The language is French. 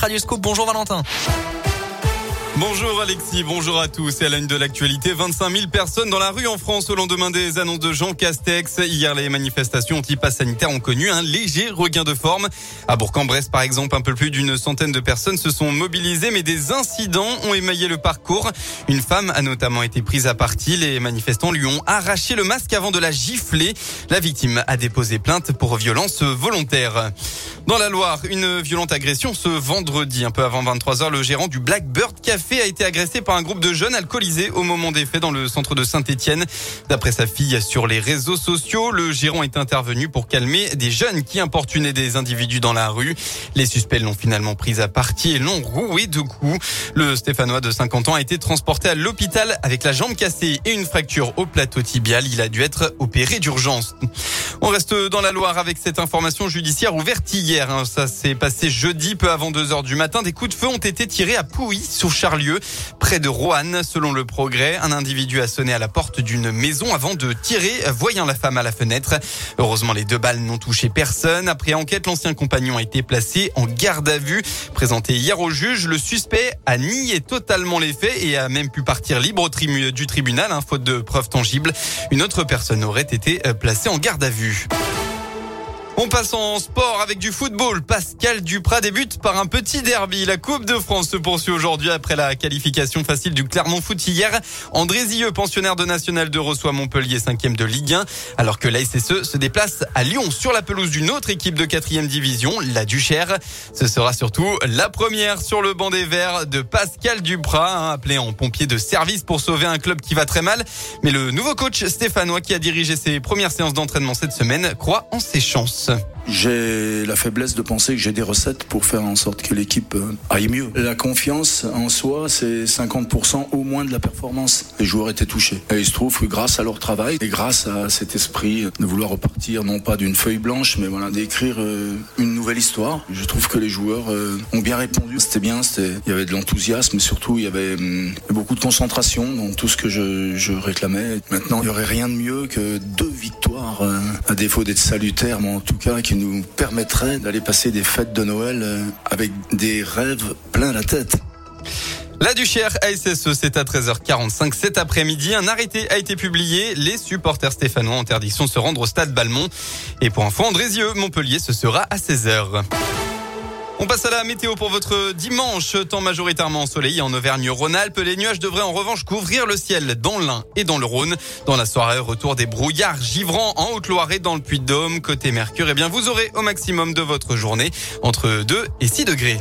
Radioscope. Bonjour Valentin. Bonjour Alexis, bonjour à tous. Et à la une de l'actualité, 25 000 personnes dans la rue en France au lendemain des annonces de Jean Castex. Hier, les manifestations anti-pass sanitaire ont connu un léger regain de forme. À Bourg-en-Bresse, par exemple, un peu plus d'une centaine de personnes se sont mobilisées, mais des incidents ont émaillé le parcours. Une femme a notamment été prise à partie. Les manifestants lui ont arraché le masque avant de la gifler. La victime a déposé plainte pour violence volontaire. Dans la Loire, une violente agression ce vendredi, un peu avant 23 heures, le gérant du Blackbird Café a été agressé par un groupe de jeunes alcoolisés au moment des faits dans le centre de Saint-Etienne. D'après sa fille sur les réseaux sociaux, le gérant est intervenu pour calmer des jeunes qui importunaient des individus dans la rue. Les suspects l'ont finalement pris à partie et l'ont roué de coups. Le Stéphanois de 50 ans a été transporté à l'hôpital avec la jambe cassée et une fracture au plateau tibial. Il a dû être opéré d'urgence. On reste dans la Loire avec cette information judiciaire ouverte hier. Hein. Ça s'est passé jeudi, peu avant 2 heures du matin. Des coups de feu ont été tirés à Pouilly, sur Charlieu, près de Roanne. Selon le progrès, un individu a sonné à la porte d'une maison avant de tirer, voyant la femme à la fenêtre. Heureusement, les deux balles n'ont touché personne. Après enquête, l'ancien compagnon a été placé en garde à vue. Présenté hier au juge, le suspect a nié totalement les faits et a même pu partir libre du tribunal, hein, faute de preuves tangibles. Une autre personne aurait été euh, placée en garde à vue début. On passe en sport avec du football. Pascal Duprat débute par un petit derby. La Coupe de France se poursuit aujourd'hui après la qualification facile du Clermont Foot hier. André Zilleux, pensionnaire de National 2, reçoit Montpellier 5e de Ligue 1, alors que la SSE se déplace à Lyon sur la pelouse d'une autre équipe de 4e division, la Duchère. Ce sera surtout la première sur le banc des Verts de Pascal Duprat, hein, appelé en pompier de service pour sauver un club qui va très mal. Mais le nouveau coach stéphanois qui a dirigé ses premières séances d'entraînement cette semaine croit en ses chances. J'ai la faiblesse de penser que j'ai des recettes pour faire en sorte que l'équipe euh, aille mieux. La confiance en soi, c'est 50% au moins de la performance. Les joueurs étaient touchés. Et il se trouve que grâce à leur travail et grâce à cet esprit de vouloir repartir, non pas d'une feuille blanche, mais voilà, d'écrire euh, une nouvelle histoire, je trouve que les joueurs euh, ont bien répondu. C'était bien, c'était, il y avait de l'enthousiasme, mais surtout il y avait hum, beaucoup de concentration dans tout ce que je, je réclamais. Maintenant, il n'y aurait rien de mieux que deux victoires, à défaut d'être salutaires, mais en tout cas qui nous permettrait d'aller passer des fêtes de Noël euh, avec des rêves plein la tête. La Duchère ASSE, c'est à 13h45 cet après-midi. Un arrêté a été publié. Les supporters stéphanois interdiction de se rendre au stade Balmont. Et pour info, Andrézieux, Montpellier, ce sera à 16h. On passe à la météo pour votre dimanche. Temps majoritairement ensoleillé en Auvergne-Rhône-Alpes. Les nuages devraient en revanche couvrir le ciel dans l'Ain et dans le Rhône. Dans la soirée, retour des brouillards givrants en Haute-Loire et dans le Puy-de-Dôme. Côté Mercure, eh bien, vous aurez au maximum de votre journée entre 2 et 6 degrés.